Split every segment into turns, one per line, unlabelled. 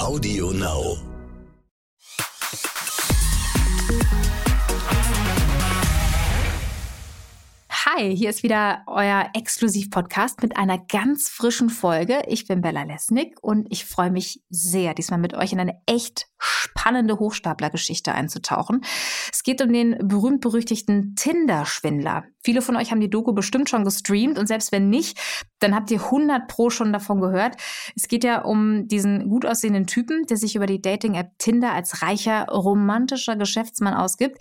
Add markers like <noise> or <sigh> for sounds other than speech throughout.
Audio Now.
Hi, hier ist wieder euer Exklusiv-Podcast mit einer ganz frischen Folge. Ich bin Bella Lesnick und ich freue mich sehr, diesmal mit euch in eine echt spannende Hochstapler-Geschichte einzutauchen. Es geht um den berühmt-berüchtigten Tinder-Schwindler. Viele von euch haben die Doku bestimmt schon gestreamt und selbst wenn nicht, dann habt ihr 100 Pro schon davon gehört. Es geht ja um diesen gut aussehenden Typen, der sich über die Dating-App Tinder als reicher, romantischer Geschäftsmann ausgibt.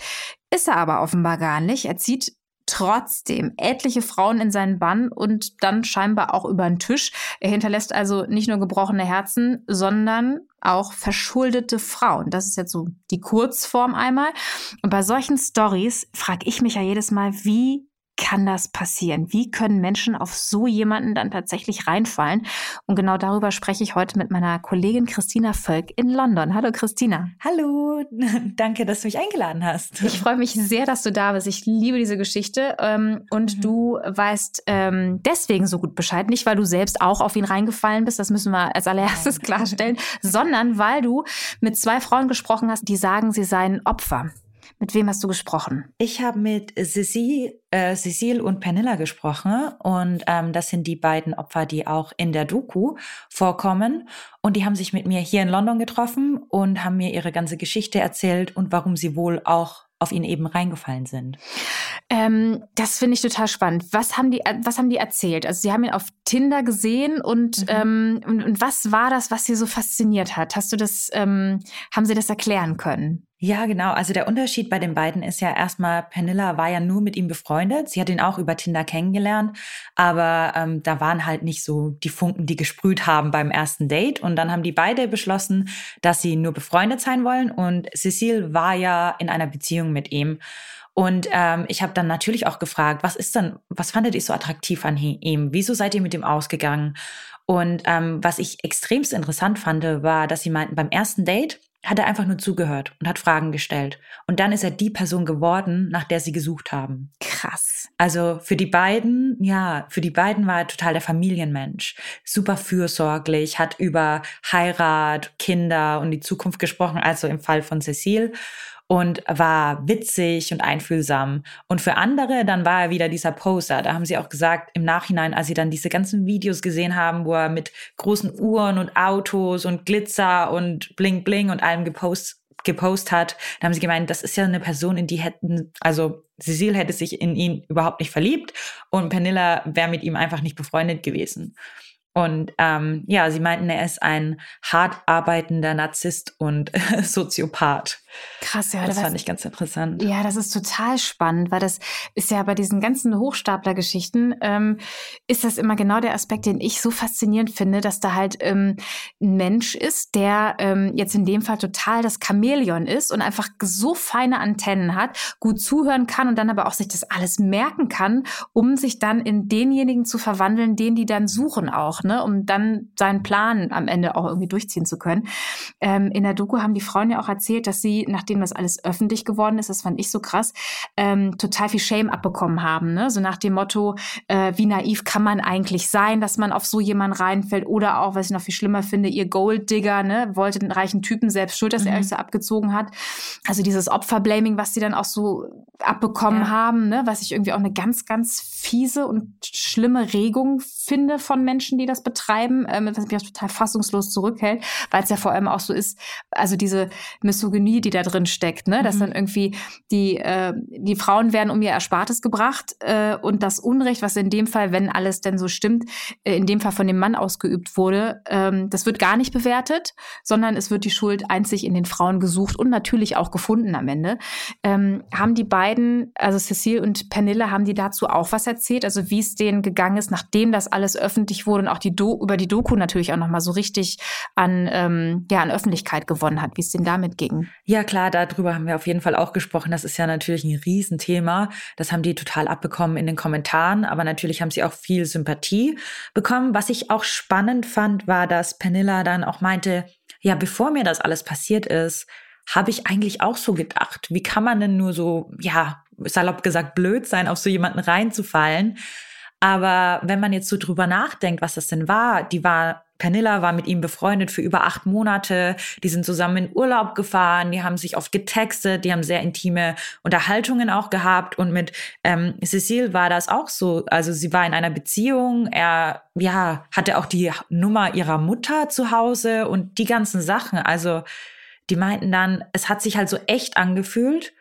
Ist er aber offenbar gar nicht. Er zieht trotzdem etliche Frauen in seinen Bann und dann scheinbar auch über den Tisch. Er hinterlässt also nicht nur gebrochene Herzen, sondern auch verschuldete Frauen. Das ist jetzt so die Kurzform einmal. Und bei solchen Stories frage ich mich ja jedes Mal, wie kann das passieren? Wie können Menschen auf so jemanden dann tatsächlich reinfallen? Und genau darüber spreche ich heute mit meiner Kollegin Christina Völk in London. Hallo Christina.
Hallo, <laughs> danke, dass du mich eingeladen hast.
Ich freue mich sehr, dass du da bist. Ich liebe diese Geschichte. Ähm, und mhm. du weißt ähm, deswegen so gut Bescheid. Nicht, weil du selbst auch auf ihn reingefallen bist, das müssen wir als allererstes klarstellen, sondern weil du mit zwei Frauen gesprochen hast, die sagen, sie seien Opfer. Mit wem hast du gesprochen?
Ich habe mit Cecile, äh, und Pernilla gesprochen und ähm, das sind die beiden Opfer, die auch in der Doku vorkommen und die haben sich mit mir hier in London getroffen und haben mir ihre ganze Geschichte erzählt und warum sie wohl auch auf ihn eben reingefallen sind.
Ähm, das finde ich total spannend. Was haben die, was haben die erzählt? Also sie haben ihn auf Tinder gesehen und, mhm. ähm, und, und, was war das, was sie so fasziniert hat? Hast du das, ähm, haben sie das erklären können?
Ja, genau. Also der Unterschied bei den beiden ist ja erstmal, Pernilla war ja nur mit ihm befreundet. Sie hat ihn auch über Tinder kennengelernt, aber ähm, da waren halt nicht so die Funken, die gesprüht haben beim ersten Date. Und dann haben die beide beschlossen, dass sie nur befreundet sein wollen. Und Cecile war ja in einer Beziehung mit ihm. Und ähm, ich habe dann natürlich auch gefragt, was ist denn, was fandet ihr so attraktiv an ihm? Wieso seid ihr mit ihm ausgegangen? Und ähm, was ich extremst interessant fand, war, dass sie meinten, beim ersten Date hat er einfach nur zugehört und hat Fragen gestellt. Und dann ist er die Person geworden, nach der sie gesucht haben.
Krass.
Also für die beiden, ja, für die beiden war er total der Familienmensch. Super fürsorglich, hat über Heirat, Kinder und die Zukunft gesprochen, also im Fall von Cecile und war witzig und einfühlsam. Und für andere, dann war er wieder dieser Poser. Da haben sie auch gesagt, im Nachhinein, als sie dann diese ganzen Videos gesehen haben, wo er mit großen Uhren und Autos und Glitzer und Bling Bling und allem gepost, gepost hat, da haben sie gemeint, das ist ja eine Person, in die hätten, also Cecile hätte sich in ihn überhaupt nicht verliebt und Pernilla wäre mit ihm einfach nicht befreundet gewesen. Und ähm, ja, sie meinten, er ist ein hart arbeitender Narzisst und <laughs> Soziopath.
Krass, ja.
Das, das fand ich ganz interessant.
Ja, das ist total spannend, weil das ist ja bei diesen ganzen Hochstapler-Geschichten, ähm, ist das immer genau der Aspekt, den ich so faszinierend finde, dass da halt ähm, ein Mensch ist, der ähm, jetzt in dem Fall total das Chamäleon ist und einfach so feine Antennen hat, gut zuhören kann und dann aber auch sich das alles merken kann, um sich dann in denjenigen zu verwandeln, den die dann suchen auch, ne, um dann seinen Plan am Ende auch irgendwie durchziehen zu können. Ähm, in der Doku haben die Frauen ja auch erzählt, dass sie nachdem das alles öffentlich geworden ist, das fand ich so krass, ähm, total viel Shame abbekommen haben. Ne? So nach dem Motto, äh, wie naiv kann man eigentlich sein, dass man auf so jemanden reinfällt? Oder auch, was ich noch viel schlimmer finde, ihr Golddigger, ne, wollte den reichen Typen selbst schuld, dass mhm. er euch so abgezogen hat. Also dieses Opferblaming, was sie dann auch so abbekommen ja. haben, ne, was ich irgendwie auch eine ganz, ganz fiese und schlimme Regung finde von Menschen, die das betreiben, ähm, was mich auch total fassungslos zurückhält, weil es ja vor allem auch so ist, also diese Misogynie, die da drin steckt, ne? Dass mhm. dann irgendwie die, äh, die Frauen werden um ihr Erspartes gebracht äh, und das Unrecht, was in dem Fall, wenn alles denn so stimmt, äh, in dem Fall von dem Mann ausgeübt wurde, ähm, das wird gar nicht bewertet, sondern es wird die Schuld einzig in den Frauen gesucht und natürlich auch gefunden am Ende. Ähm, haben die beiden, also Cecile und Pernille, haben die dazu auch was erzählt? Also wie es denen gegangen ist, nachdem das alles öffentlich wurde und auch die Do über die Doku natürlich auch nochmal so richtig an, ähm, ja, an Öffentlichkeit gewonnen hat, wie es denen damit ging?
Ja, klar darüber haben wir auf jeden Fall auch gesprochen. Das ist ja natürlich ein Riesenthema. Das haben die total abbekommen in den Kommentaren, aber natürlich haben sie auch viel Sympathie bekommen. Was ich auch spannend fand, war, dass Pernilla dann auch meinte, ja, bevor mir das alles passiert ist, habe ich eigentlich auch so gedacht. Wie kann man denn nur so, ja, salopp gesagt, blöd sein, auf so jemanden reinzufallen? Aber wenn man jetzt so drüber nachdenkt, was das denn war, die war Pernilla war mit ihm befreundet für über acht Monate. Die sind zusammen in Urlaub gefahren, die haben sich oft getextet, die haben sehr intime Unterhaltungen auch gehabt. Und mit ähm, Cecile war das auch so. Also sie war in einer Beziehung, er ja, hatte auch die Nummer ihrer Mutter zu Hause und die ganzen Sachen. Also die meinten dann, es hat sich halt so echt angefühlt.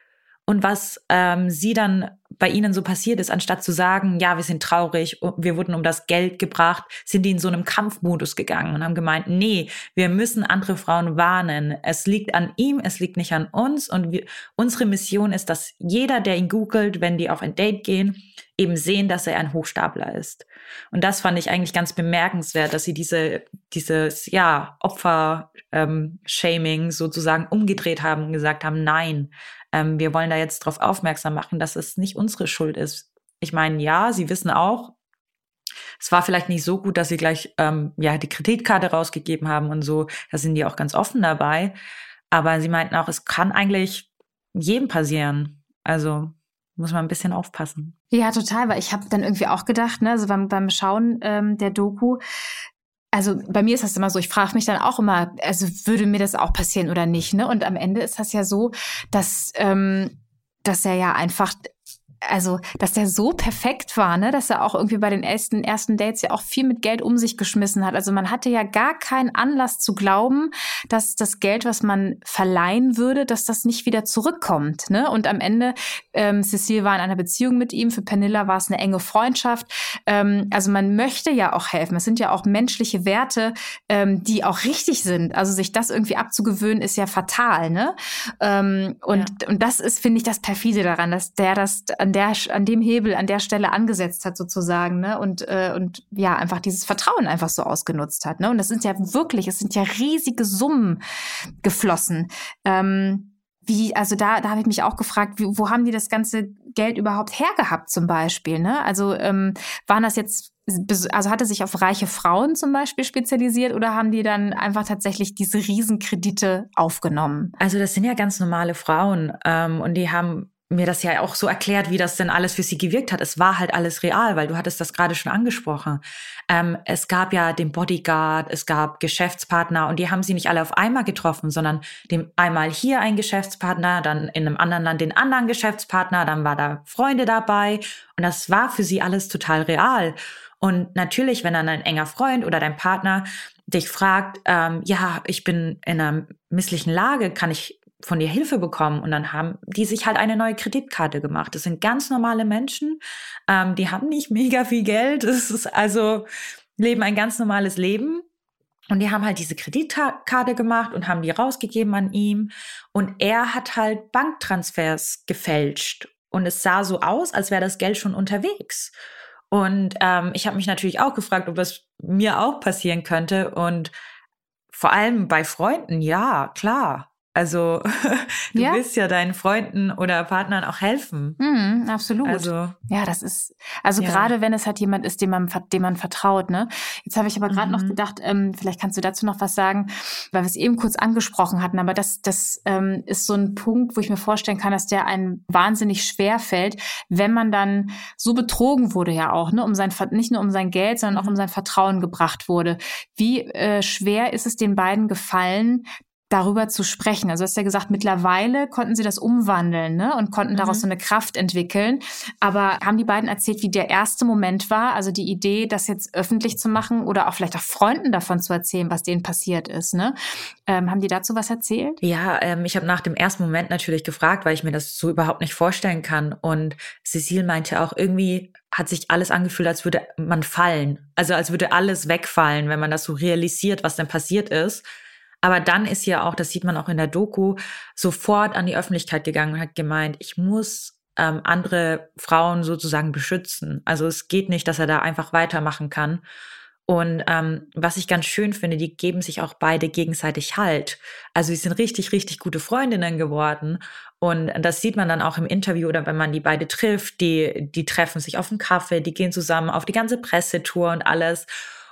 Und was ähm, sie dann bei ihnen so passiert ist, anstatt zu sagen, ja, wir sind traurig, wir wurden um das Geld gebracht, sind die in so einem Kampfmodus gegangen und haben gemeint, nee, wir müssen andere Frauen warnen. Es liegt an ihm, es liegt nicht an uns und wir, unsere Mission ist, dass jeder, der ihn googelt, wenn die auf ein Date gehen, eben sehen, dass er ein Hochstapler ist. Und das fand ich eigentlich ganz bemerkenswert, dass sie diese, dieses, ja, Opfer-Shaming ähm, sozusagen umgedreht haben und gesagt haben, nein, ähm, wir wollen da jetzt darauf aufmerksam machen, dass es nicht unsere Schuld ist. Ich meine, ja, sie wissen auch, es war vielleicht nicht so gut, dass sie gleich ähm, ja die Kreditkarte rausgegeben haben und so. Da sind die auch ganz offen dabei. Aber sie meinten auch, es kann eigentlich jedem passieren. Also muss man ein bisschen aufpassen.
Ja, total, weil ich habe dann irgendwie auch gedacht, ne, also beim, beim Schauen ähm, der Doku, also bei mir ist das immer so, ich frage mich dann auch immer, also würde mir das auch passieren oder nicht, ne? Und am Ende ist das ja so, dass, ähm, dass er ja einfach also, dass der so perfekt war, ne, dass er auch irgendwie bei den ersten, ersten Dates ja auch viel mit Geld um sich geschmissen hat. Also man hatte ja gar keinen Anlass zu glauben, dass das Geld, was man verleihen würde, dass das nicht wieder zurückkommt. Ne? Und am Ende, ähm, Cecile war in einer Beziehung mit ihm, für Pernilla war es eine enge Freundschaft. Ähm, also man möchte ja auch helfen. Es sind ja auch menschliche Werte, ähm, die auch richtig sind. Also sich das irgendwie abzugewöhnen, ist ja fatal. Ne? Ähm, und, ja. und das ist, finde ich, das perfide daran, dass der das an der, an dem Hebel, an der Stelle angesetzt hat sozusagen, ne? Und, äh, und ja, einfach dieses Vertrauen einfach so ausgenutzt hat. Ne? Und das sind ja wirklich, es sind ja riesige Summen geflossen. Ähm, wie, also da, da habe ich mich auch gefragt, wie, wo haben die das ganze Geld überhaupt hergehabt zum Beispiel? Ne? Also ähm, waren das jetzt, also hatte sich auf reiche Frauen zum Beispiel spezialisiert oder haben die dann einfach tatsächlich diese Riesenkredite aufgenommen?
Also das sind ja ganz normale Frauen ähm, und die haben mir das ja auch so erklärt, wie das denn alles für sie gewirkt hat. Es war halt alles real, weil du hattest das gerade schon angesprochen. Ähm, es gab ja den Bodyguard, es gab Geschäftspartner und die haben sie nicht alle auf einmal getroffen, sondern dem einmal hier ein Geschäftspartner, dann in einem anderen Land den anderen Geschäftspartner, dann war da Freunde dabei und das war für sie alles total real. Und natürlich, wenn dann ein enger Freund oder dein Partner dich fragt, ähm, ja, ich bin in einer misslichen Lage, kann ich von dir Hilfe bekommen und dann haben die sich halt eine neue Kreditkarte gemacht. Das sind ganz normale Menschen, ähm, die haben nicht mega viel Geld, das ist also leben ein ganz normales Leben und die haben halt diese Kreditkarte gemacht und haben die rausgegeben an ihm und er hat halt Banktransfers gefälscht und es sah so aus, als wäre das Geld schon unterwegs. Und ähm, ich habe mich natürlich auch gefragt, ob das mir auch passieren könnte und vor allem bei Freunden, ja, klar. Also <laughs> du ja. willst ja deinen Freunden oder Partnern auch helfen.
Mhm, absolut. Also ja, das ist also ja. gerade wenn es halt jemand ist, dem man dem man vertraut. Ne? Jetzt habe ich aber gerade mhm. noch gedacht, ähm, vielleicht kannst du dazu noch was sagen, weil wir es eben kurz angesprochen hatten. Aber das das ähm, ist so ein Punkt, wo ich mir vorstellen kann, dass der einen wahnsinnig schwer fällt, wenn man dann so betrogen wurde ja auch, ne, um sein nicht nur um sein Geld, sondern auch mhm. um sein Vertrauen gebracht wurde. Wie äh, schwer ist es den beiden gefallen, darüber zu sprechen. Also du hast ja gesagt, mittlerweile konnten sie das umwandeln ne? und konnten mhm. daraus so eine Kraft entwickeln. Aber haben die beiden erzählt, wie der erste Moment war, also die Idee, das jetzt öffentlich zu machen oder auch vielleicht auch Freunden davon zu erzählen, was denen passiert ist. Ne? Ähm, haben die dazu was erzählt?
Ja, ähm, ich habe nach dem ersten Moment natürlich gefragt, weil ich mir das so überhaupt nicht vorstellen kann. Und Cecile meinte auch, irgendwie hat sich alles angefühlt, als würde man fallen. Also als würde alles wegfallen, wenn man das so realisiert, was denn passiert ist. Aber dann ist ja auch, das sieht man auch in der Doku, sofort an die Öffentlichkeit gegangen und hat gemeint, ich muss ähm, andere Frauen sozusagen beschützen. Also es geht nicht, dass er da einfach weitermachen kann. Und ähm, was ich ganz schön finde, die geben sich auch beide gegenseitig Halt. Also sie sind richtig, richtig gute Freundinnen geworden. Und das sieht man dann auch im Interview oder wenn man die beide trifft. Die, die treffen sich auf einen Kaffee, die gehen zusammen auf die ganze Pressetour und alles.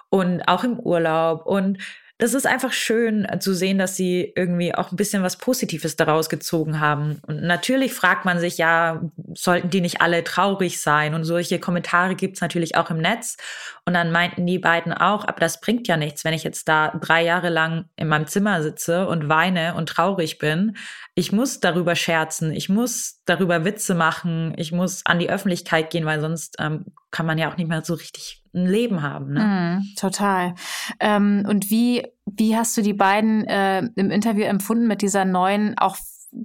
Und auch im Urlaub. Und das ist einfach schön äh, zu sehen, dass sie irgendwie auch ein bisschen was Positives daraus gezogen haben. Und natürlich fragt man sich, ja, sollten die nicht alle traurig sein? Und solche Kommentare gibt's natürlich auch im Netz. Und dann meinten die beiden auch, aber das bringt ja nichts, wenn ich jetzt da drei Jahre lang in meinem Zimmer sitze und weine und traurig bin. Ich muss darüber scherzen, ich muss darüber Witze machen, ich muss an die Öffentlichkeit gehen, weil sonst ähm, kann man ja auch nicht mehr so richtig ein Leben haben. Ne?
Mm, total. Ähm, und wie, wie hast du die beiden äh, im Interview empfunden mit dieser neuen auch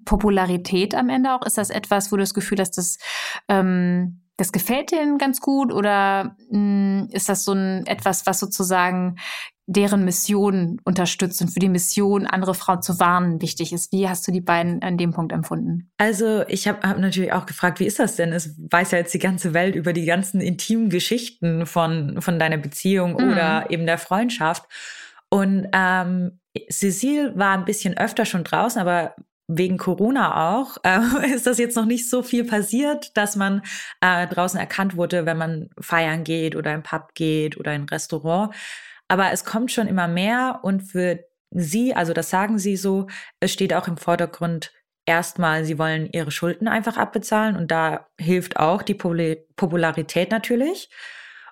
Popularität am Ende auch? Ist das etwas, wo du das Gefühl hast, dass ähm, das gefällt denen ganz gut oder mh, hm, ist das so ein etwas, was sozusagen deren Mission unterstützt und für die Mission, andere Frauen zu warnen, wichtig ist. Wie hast du die beiden an dem Punkt empfunden?
Also ich habe hab natürlich auch gefragt, wie ist das denn? Es weiß ja jetzt die ganze Welt über die ganzen intimen Geschichten von, von deiner Beziehung mhm. oder eben der Freundschaft. Und ähm, Cecile war ein bisschen öfter schon draußen, aber wegen Corona auch, äh, <laughs> ist das jetzt noch nicht so viel passiert, dass man äh, draußen erkannt wurde, wenn man feiern geht oder im Pub geht oder in ein Restaurant. Aber es kommt schon immer mehr und für sie, also das sagen sie so, es steht auch im Vordergrund erstmal, sie wollen ihre Schulden einfach abbezahlen und da hilft auch die Popularität natürlich.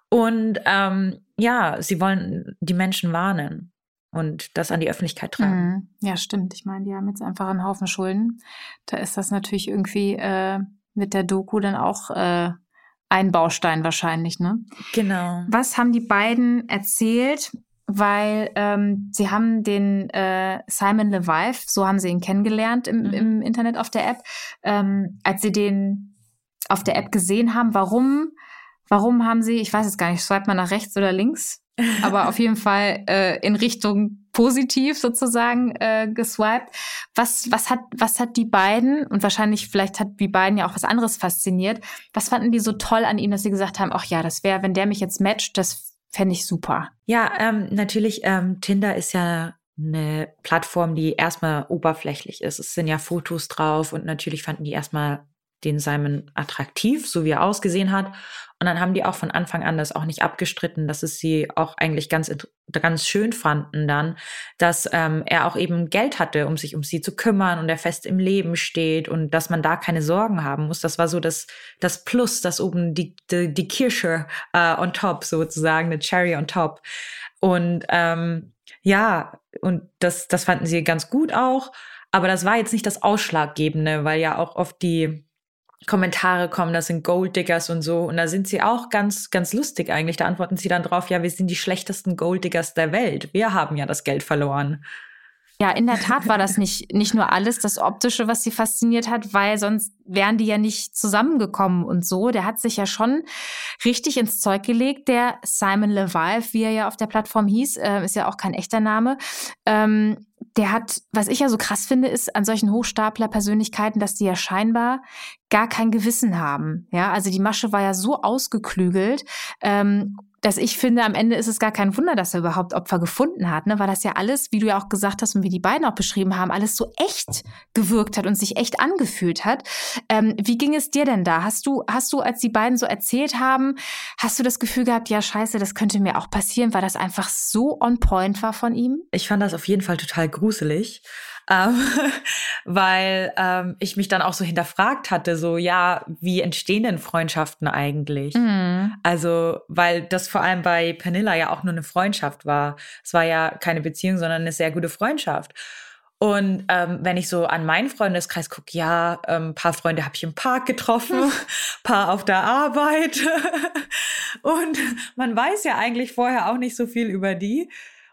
Und ähm, ja, sie wollen die Menschen warnen und das an die Öffentlichkeit tragen.
Mhm. Ja, stimmt. Ich meine, die haben jetzt einfach einen Haufen Schulden. Da ist das natürlich irgendwie äh, mit der Doku dann auch äh, ein Baustein wahrscheinlich, ne?
Genau.
Was haben die beiden erzählt? Weil ähm, sie haben den äh, Simon Levive, so haben sie ihn kennengelernt im, mhm. im Internet auf der App, ähm, als sie den auf der App gesehen haben. Warum? Warum haben sie, ich weiß es gar nicht, schreibt man nach rechts oder links? Aber auf jeden Fall äh, in Richtung positiv sozusagen äh, geswiped. Was, was, hat, was hat die beiden, und wahrscheinlich vielleicht hat die beiden ja auch was anderes fasziniert, was fanden die so toll an ihm, dass sie gesagt haben, ach ja, das wäre, wenn der mich jetzt matcht, das fände ich super.
Ja, ähm, natürlich, ähm, Tinder ist ja eine Plattform, die erstmal oberflächlich ist. Es sind ja Fotos drauf und natürlich fanden die erstmal den Simon attraktiv, so wie er ausgesehen hat. Und dann haben die auch von Anfang an das auch nicht abgestritten, dass es sie auch eigentlich ganz, ganz schön fanden dann, dass ähm, er auch eben Geld hatte, um sich um sie zu kümmern und er fest im Leben steht und dass man da keine Sorgen haben muss. Das war so das, das Plus, das oben die, die, die Kirsche äh, on top sozusagen, eine Cherry on top. Und ähm, ja, und das, das fanden sie ganz gut auch. Aber das war jetzt nicht das Ausschlaggebende, weil ja auch oft die Kommentare kommen, das sind Golddiggers und so. Und da sind sie auch ganz, ganz lustig eigentlich. Da antworten sie dann drauf, ja, wir sind die schlechtesten Golddiggers der Welt. Wir haben ja das Geld verloren.
Ja, in der Tat war das nicht, nicht nur alles das Optische, was sie fasziniert hat, weil sonst wären die ja nicht zusammengekommen und so. Der hat sich ja schon richtig ins Zeug gelegt. Der Simon Levive, wie er ja auf der Plattform hieß, äh, ist ja auch kein echter Name. Ähm, der hat, was ich ja so krass finde, ist an solchen Hochstapler-Persönlichkeiten, dass die ja scheinbar gar kein Gewissen haben. Ja, also die Masche war ja so ausgeklügelt. Ähm, dass ich finde, am Ende ist es gar kein Wunder, dass er überhaupt Opfer gefunden hat, ne? weil das ja alles, wie du ja auch gesagt hast und wie die beiden auch beschrieben haben, alles so echt gewirkt hat und sich echt angefühlt hat. Ähm, wie ging es dir denn da? Hast du, hast du, als die beiden so erzählt haben, hast du das Gefühl gehabt, ja, scheiße, das könnte mir auch passieren, weil das einfach so on point war von ihm?
Ich fand das auf jeden Fall total gruselig ähm, <laughs> weil ähm, ich mich dann auch so hinterfragt hatte, so ja, wie entstehen denn Freundschaften eigentlich? Mhm. Also, weil das vor allem bei Panilla ja auch nur eine Freundschaft war. Es war ja keine Beziehung, sondern eine sehr gute Freundschaft. Und ähm, wenn ich so an meinen Freundeskreis gucke, ja, ein ähm, paar Freunde habe ich im Park getroffen, <laughs> <laughs> paar auf der Arbeit. <laughs> und man weiß ja eigentlich vorher auch nicht so viel über die.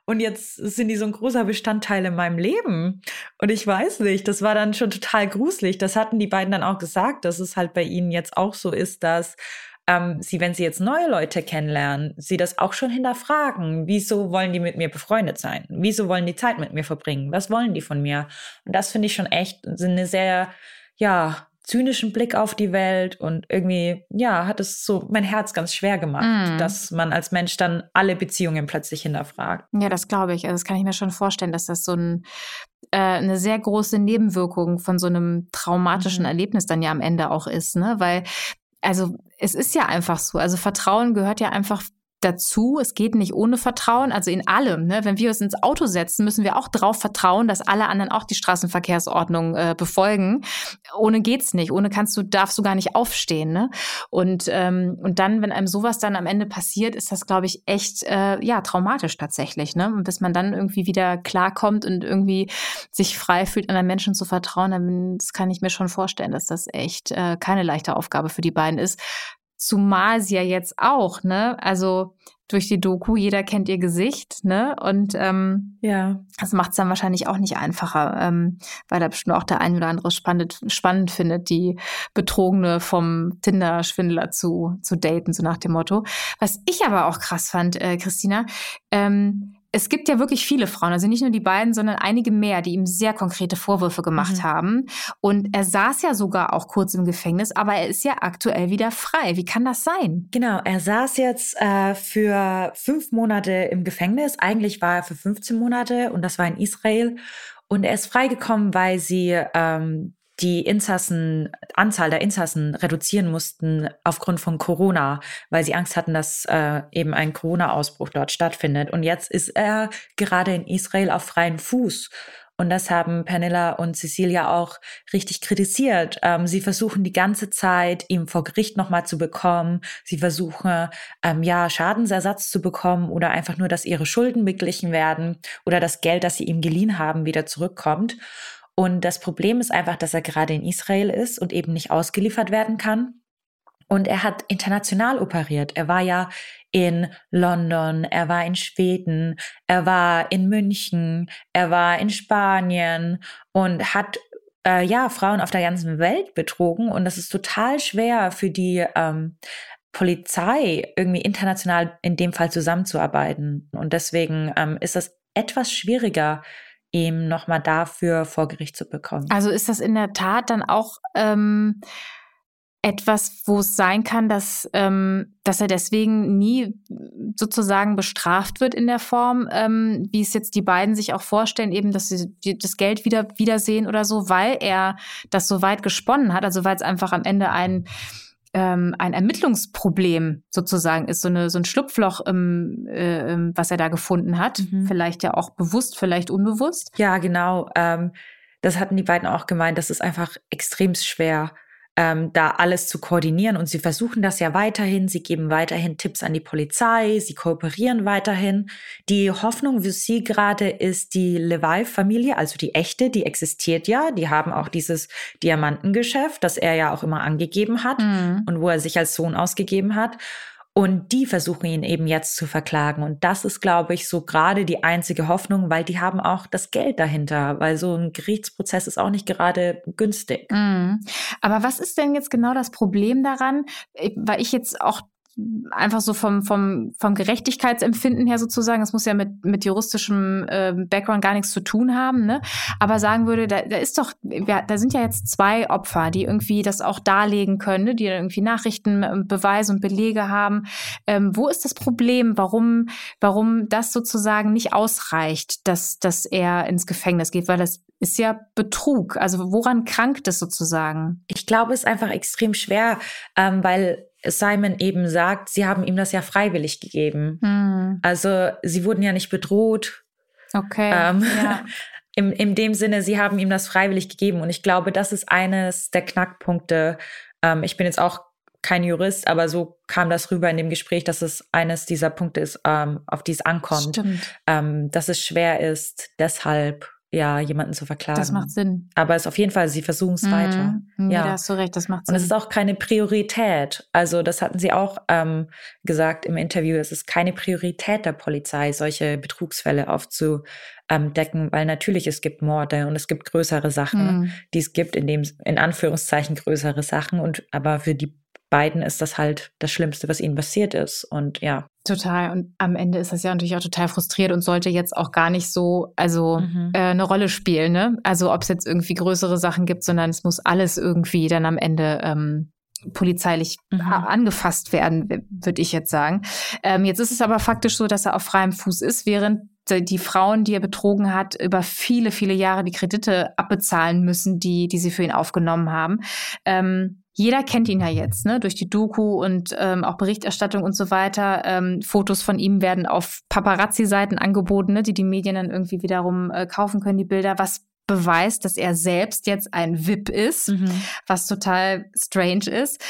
Und jetzt sind die so ein großer Bestandteil in meinem Leben. Und ich weiß nicht, das war dann schon total gruselig. Das hatten die beiden dann auch gesagt, dass es halt bei ihnen jetzt auch so ist, dass ähm, sie, wenn sie jetzt neue Leute kennenlernen, sie das auch schon hinterfragen. Wieso wollen die mit mir befreundet sein? Wieso wollen die Zeit mit mir verbringen? Was wollen die von mir? Und das finde ich schon echt eine sehr, ja, zynischen Blick auf die Welt und irgendwie, ja, hat es so mein Herz ganz schwer gemacht, mm. dass man als Mensch dann alle Beziehungen plötzlich hinterfragt.
Ja, das glaube ich. Also das kann ich mir schon vorstellen, dass das so ein, äh, eine sehr große Nebenwirkung von so einem traumatischen mm. Erlebnis dann ja am Ende auch ist, ne? Weil, also es ist ja einfach so. Also Vertrauen gehört ja einfach dazu. Es geht nicht ohne Vertrauen, also in allem. Ne? Wenn wir uns ins Auto setzen, müssen wir auch darauf vertrauen, dass alle anderen auch die Straßenverkehrsordnung äh, befolgen. Ohne geht's nicht. Ohne kannst du, darfst du gar nicht aufstehen. Ne? Und, ähm, und dann, wenn einem sowas dann am Ende passiert, ist das, glaube ich, echt äh, ja traumatisch tatsächlich. Ne? Und bis man dann irgendwie wieder klarkommt und irgendwie sich frei fühlt, anderen Menschen zu vertrauen, dann das kann ich mir schon vorstellen, dass das echt äh, keine leichte Aufgabe für die beiden ist. Zumal sie ja jetzt auch, ne? Also durch die Doku, jeder kennt ihr Gesicht, ne? Und ähm, ja. das macht es dann wahrscheinlich auch nicht einfacher, ähm, weil da bestimmt auch der ein oder andere spannend, spannend findet, die Betrogene vom Tinder-Schwindler zu, zu daten, so nach dem Motto. Was ich aber auch krass fand, äh, Christina, ähm, es gibt ja wirklich viele Frauen, also nicht nur die beiden, sondern einige mehr, die ihm sehr konkrete Vorwürfe gemacht mhm. haben. Und er saß ja sogar auch kurz im Gefängnis, aber er ist ja aktuell wieder frei. Wie kann das sein?
Genau, er saß jetzt äh, für fünf Monate im Gefängnis. Eigentlich war er für 15 Monate und das war in Israel. Und er ist freigekommen, weil sie ähm, die Insassen, Anzahl der Insassen reduzieren mussten aufgrund von Corona, weil sie Angst hatten, dass äh, eben ein Corona-Ausbruch dort stattfindet. Und jetzt ist er gerade in Israel auf freien Fuß. Und das haben Pernilla und Cecilia auch richtig kritisiert. Ähm, sie versuchen die ganze Zeit, ihn vor Gericht nochmal zu bekommen. Sie versuchen, ähm, ja, Schadensersatz zu bekommen oder einfach nur, dass ihre Schulden beglichen werden oder das Geld, das sie ihm geliehen haben, wieder zurückkommt. Und das Problem ist einfach, dass er gerade in Israel ist und eben nicht ausgeliefert werden kann. Und er hat international operiert. Er war ja in London, er war in Schweden, er war in München, er war in Spanien und hat äh, ja Frauen auf der ganzen Welt betrogen. Und das ist total schwer für die ähm, Polizei irgendwie international in dem Fall zusammenzuarbeiten. Und deswegen ähm, ist das etwas schwieriger, ihm nochmal dafür vor Gericht zu bekommen.
Also ist das in der Tat dann auch ähm, etwas, wo es sein kann, dass, ähm, dass er deswegen nie sozusagen bestraft wird in der Form, ähm, wie es jetzt die beiden sich auch vorstellen, eben, dass sie das Geld wieder wiedersehen oder so, weil er das so weit gesponnen hat, also weil es einfach am Ende ein ähm, ein Ermittlungsproblem sozusagen ist, so, eine, so ein Schlupfloch, im, äh, was er da gefunden hat. Mhm. Vielleicht ja auch bewusst, vielleicht unbewusst.
Ja, genau. Ähm, das hatten die beiden auch gemeint. Das ist einfach extrem schwer, ähm, da alles zu koordinieren. Und sie versuchen das ja weiterhin. Sie geben weiterhin Tipps an die Polizei. Sie kooperieren weiterhin. Die Hoffnung für sie gerade ist die Levi-Familie, also die echte, die existiert ja. Die haben auch dieses Diamantengeschäft, das er ja auch immer angegeben hat mhm. und wo er sich als Sohn ausgegeben hat. Und die versuchen ihn eben jetzt zu verklagen. Und das ist, glaube ich, so gerade die einzige Hoffnung, weil die haben auch das Geld dahinter, weil so ein Gerichtsprozess ist auch nicht gerade günstig.
Mhm. Aber was ist denn jetzt genau das Problem daran? Weil ich jetzt auch einfach so vom, vom, vom Gerechtigkeitsempfinden her sozusagen, das muss ja mit, mit juristischem äh, Background gar nichts zu tun haben, ne? Aber sagen würde, da, da ist doch, ja, da sind ja jetzt zwei Opfer, die irgendwie das auch darlegen können, ne? die irgendwie Nachrichten, ähm, Beweise und Belege haben. Ähm, wo ist das Problem, warum, warum das sozusagen nicht ausreicht, dass, dass er ins Gefängnis geht? Weil das ist ja Betrug. Also woran krankt es sozusagen?
Ich glaube, es ist einfach extrem schwer, ähm, weil Simon eben sagt, sie haben ihm das ja freiwillig gegeben. Hm. Also sie wurden ja nicht bedroht.
Okay. Ähm, ja. <laughs>
in, in dem Sinne, sie haben ihm das freiwillig gegeben. Und ich glaube, das ist eines der Knackpunkte. Ähm, ich bin jetzt auch kein Jurist, aber so kam das rüber in dem Gespräch, dass es eines dieser Punkte ist, ähm, auf die es ankommt. Ähm, dass es schwer ist, deshalb ja, jemanden zu verklagen.
Das macht Sinn.
Aber es ist auf jeden Fall, sie versuchen es mhm. weiter.
Ja. ja, da hast du recht, das macht
Sinn. Und es ist auch keine Priorität. Also das hatten sie auch ähm, gesagt im Interview. Es ist keine Priorität der Polizei, solche Betrugsfälle aufzudecken, weil natürlich es gibt Morde und es gibt größere Sachen, mhm. die es gibt, in dem in Anführungszeichen größere Sachen. Und aber für die beiden ist das halt das Schlimmste, was ihnen passiert ist. Und ja.
Total. Und am Ende ist das ja natürlich auch total frustriert und sollte jetzt auch gar nicht so, also mhm. äh, eine Rolle spielen. Ne? Also ob es jetzt irgendwie größere Sachen gibt, sondern es muss alles irgendwie dann am Ende ähm, polizeilich mhm. angefasst werden, würde ich jetzt sagen. Ähm, jetzt ist es aber faktisch so, dass er auf freiem Fuß ist, während die Frauen, die er betrogen hat, über viele, viele Jahre die Kredite abbezahlen müssen, die, die sie für ihn aufgenommen haben. Ähm, jeder kennt ihn ja jetzt, ne, durch die Doku und ähm, auch Berichterstattung und so weiter. Ähm, Fotos von ihm werden auf Paparazzi-Seiten angeboten, ne, die die Medien dann irgendwie wiederum äh, kaufen können, die Bilder, was beweist, dass er selbst jetzt ein VIP ist, mhm. was total strange ist.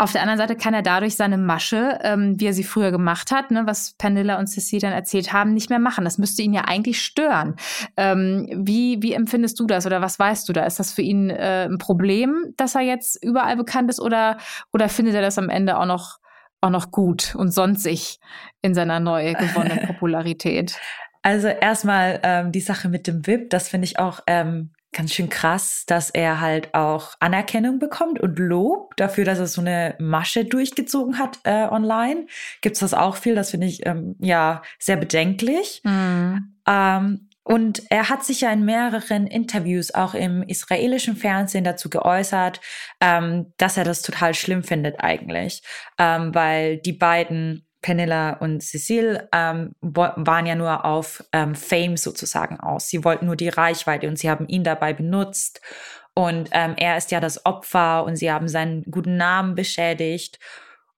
Auf der anderen Seite kann er dadurch seine Masche, ähm, wie er sie früher gemacht hat, ne, was Pernilla und Cecile dann erzählt haben, nicht mehr machen. Das müsste ihn ja eigentlich stören. Ähm, wie, wie empfindest du das oder was weißt du da? Ist das für ihn äh, ein Problem, dass er jetzt überall bekannt ist oder, oder findet er das am Ende auch noch, auch noch gut und sonstig in seiner neu gewonnenen <laughs> Popularität?
Also erstmal ähm, die Sache mit dem VIP, das finde ich auch ähm, ganz schön krass, dass er halt auch Anerkennung bekommt und Lob dafür, dass er so eine Masche durchgezogen hat äh, online. Gibt's das auch viel? Das finde ich ähm, ja sehr bedenklich. Mhm. Ähm, und er hat sich ja in mehreren Interviews auch im israelischen Fernsehen dazu geäußert, ähm, dass er das total schlimm findet eigentlich, ähm, weil die beiden Penilla und Cecile ähm, waren ja nur auf ähm, Fame sozusagen aus. Sie wollten nur die Reichweite und sie haben ihn dabei benutzt. Und ähm, er ist ja das Opfer und sie haben seinen guten Namen beschädigt.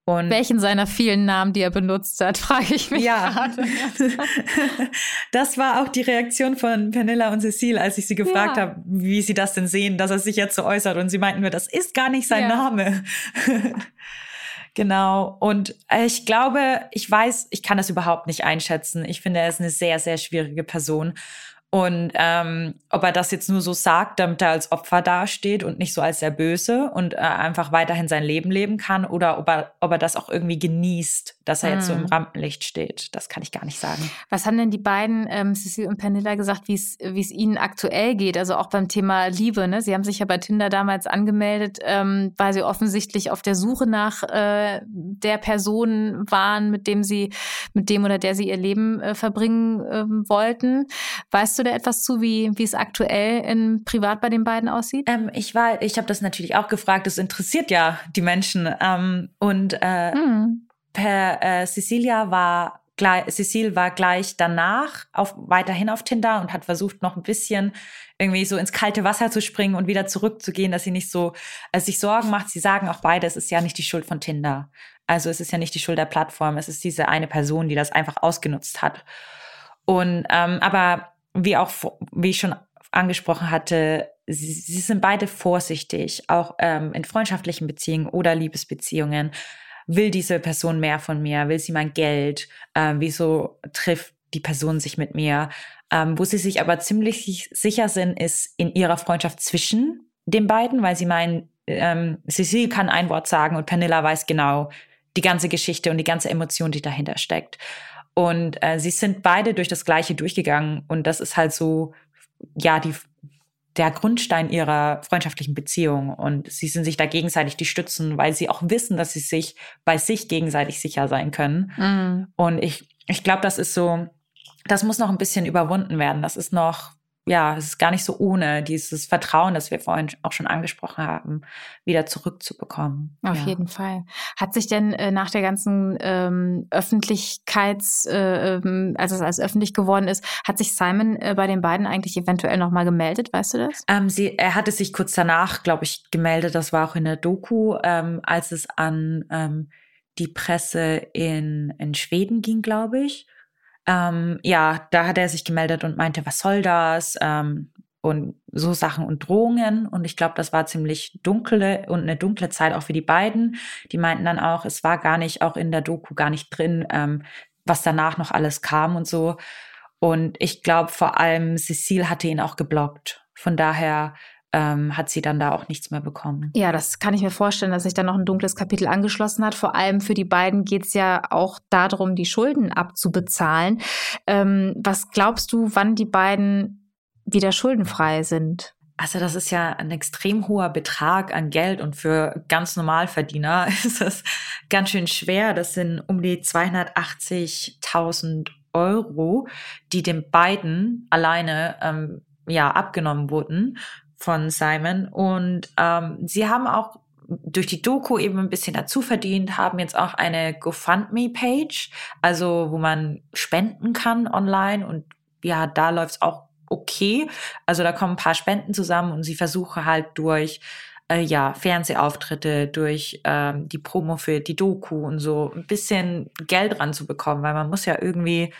Und
Welchen seiner vielen Namen, die er benutzt hat, <laughs> frage ich mich ja. gerade. <laughs>
das war auch die Reaktion von Penilla und Cecile, als ich sie gefragt ja. habe, wie sie das denn sehen, dass er sich jetzt so äußert. Und sie meinten nur, das ist gar nicht sein ja. Name. <laughs> Genau. Und ich glaube, ich weiß, ich kann das überhaupt nicht einschätzen. Ich finde, er ist eine sehr, sehr schwierige Person. Und ähm, ob er das jetzt nur so sagt, damit er als Opfer dasteht und nicht so als der Böse und äh, einfach weiterhin sein Leben leben kann, oder ob er, ob er das auch irgendwie genießt, dass er mm. jetzt so im hm. Rampenlicht steht, das kann ich gar nicht sagen.
Was haben denn die beiden, ähm, Cecile und Pernilla, gesagt, wie es ihnen aktuell geht? Also auch beim Thema Liebe. Ne? Sie haben sich ja bei Tinder damals angemeldet, ähm, weil sie offensichtlich auf der Suche nach äh, der Person waren, mit dem sie, mit dem oder der sie ihr Leben äh, verbringen äh, wollten. Weißt du, du da etwas zu, wie, wie es aktuell in privat bei den beiden aussieht?
Ähm, ich war, ich habe das natürlich auch gefragt. Das interessiert ja die Menschen. Ähm, und äh, mhm. per äh, Cecilia war gleich, Cecile war gleich danach auf, weiterhin auf Tinder und hat versucht, noch ein bisschen irgendwie so ins kalte Wasser zu springen und wieder zurückzugehen, dass sie nicht so also sich Sorgen macht. Sie sagen auch beide, es ist ja nicht die Schuld von Tinder. Also es ist ja nicht die Schuld der Plattform, es ist diese eine Person, die das einfach ausgenutzt hat. Und ähm, aber wie auch, wie ich schon angesprochen hatte, sie, sie sind beide vorsichtig, auch ähm, in freundschaftlichen Beziehungen oder Liebesbeziehungen. Will diese Person mehr von mir? Will sie mein Geld? Ähm, wieso trifft die Person sich mit mir? Ähm, wo sie sich aber ziemlich sicher sind, ist in ihrer Freundschaft zwischen den beiden, weil sie meinen, ähm, Cecile kann ein Wort sagen und Pernilla weiß genau die ganze Geschichte und die ganze Emotion, die dahinter steckt. Und äh, sie sind beide durch das Gleiche durchgegangen. Und das ist halt so, ja, die, der Grundstein ihrer freundschaftlichen Beziehung. Und sie sind sich da gegenseitig die Stützen, weil sie auch wissen, dass sie sich bei sich gegenseitig sicher sein können. Mhm. Und ich, ich glaube, das ist so, das muss noch ein bisschen überwunden werden. Das ist noch, ja, es ist gar nicht so ohne dieses Vertrauen, das wir vorhin auch schon angesprochen haben, wieder zurückzubekommen.
Auf
ja.
jeden Fall. Hat sich denn äh, nach der ganzen ähm, Öffentlichkeits, äh, ähm, als es als öffentlich geworden ist, hat sich Simon äh, bei den beiden eigentlich eventuell nochmal gemeldet? Weißt du das?
Ähm, sie, er hatte sich kurz danach, glaube ich, gemeldet. Das war auch in der Doku, ähm, als es an ähm, die Presse in, in Schweden ging, glaube ich. Ähm, ja, da hat er sich gemeldet und meinte, was soll das? Ähm, und so Sachen und Drohungen. Und ich glaube, das war ziemlich dunkle und eine dunkle Zeit auch für die beiden. Die meinten dann auch, es war gar nicht, auch in der Doku gar nicht drin, ähm, was danach noch alles kam und so. Und ich glaube, vor allem Cecile hatte ihn auch geblockt. Von daher ähm, hat sie dann da auch nichts mehr bekommen.
Ja, das kann ich mir vorstellen, dass sich da noch ein dunkles Kapitel angeschlossen hat. Vor allem für die beiden geht es ja auch darum, die Schulden abzubezahlen. Ähm, was glaubst du, wann die beiden wieder schuldenfrei sind?
Also das ist ja ein extrem hoher Betrag an Geld und für ganz Normalverdiener <laughs> ist das ganz schön schwer. Das sind um die 280.000 Euro, die den beiden alleine ähm, ja abgenommen wurden von Simon. Und ähm, sie haben auch durch die Doku eben ein bisschen dazu verdient, haben jetzt auch eine GoFundMe-Page, also wo man spenden kann online. Und ja, da läuft's auch okay. Also da kommen ein paar Spenden zusammen und sie versuchen halt durch äh, ja, Fernsehauftritte, durch ähm, die Promo für die Doku und so ein bisschen Geld ranzubekommen, weil man muss ja irgendwie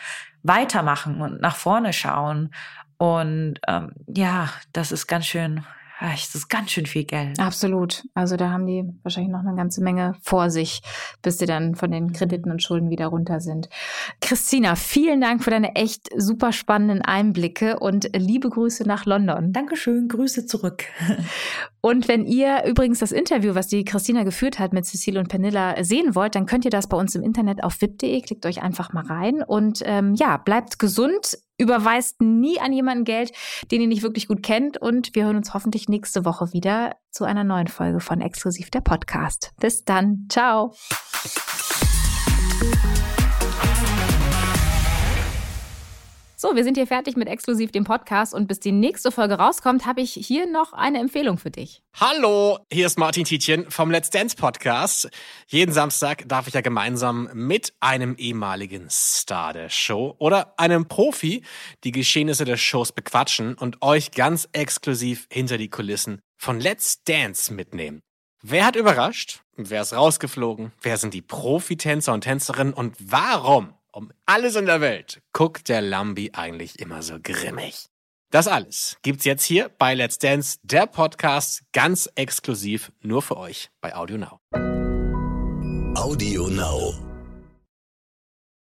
weitermachen und nach vorne schauen. Und ähm, ja, das ist ganz schön das ist ganz schön viel Geld.
Absolut. Also da haben die wahrscheinlich noch eine ganze Menge vor sich, bis sie dann von den Krediten und Schulden wieder runter sind. Christina, vielen Dank für deine echt super spannenden Einblicke und liebe Grüße nach London.
Dankeschön, Grüße zurück. <laughs>
Und wenn ihr übrigens das Interview, was die Christina geführt hat mit Cecile und Pernilla sehen wollt, dann könnt ihr das bei uns im Internet auf wip.de. Klickt euch einfach mal rein und ähm, ja, bleibt gesund überweist nie an jemanden Geld, den ihr nicht wirklich gut kennt. Und wir hören uns hoffentlich nächste Woche wieder zu einer neuen Folge von Exklusiv der Podcast. Bis dann. Ciao. So, wir sind hier fertig mit exklusiv dem Podcast und bis die nächste Folge rauskommt, habe ich hier noch eine Empfehlung für dich.
Hallo, hier ist Martin Tietjen vom Let's Dance Podcast. Jeden Samstag darf ich ja gemeinsam mit einem ehemaligen Star der Show oder einem Profi die Geschehnisse der Shows bequatschen und euch ganz exklusiv hinter die Kulissen von Let's Dance mitnehmen. Wer hat überrascht? Wer ist rausgeflogen? Wer sind die Profitänzer und Tänzerinnen und warum um alles in der Welt guckt der Lambi eigentlich immer so grimmig. Das alles gibt's jetzt hier bei Let's Dance, der Podcast, ganz exklusiv nur für euch bei Audio Now.
Audio Now.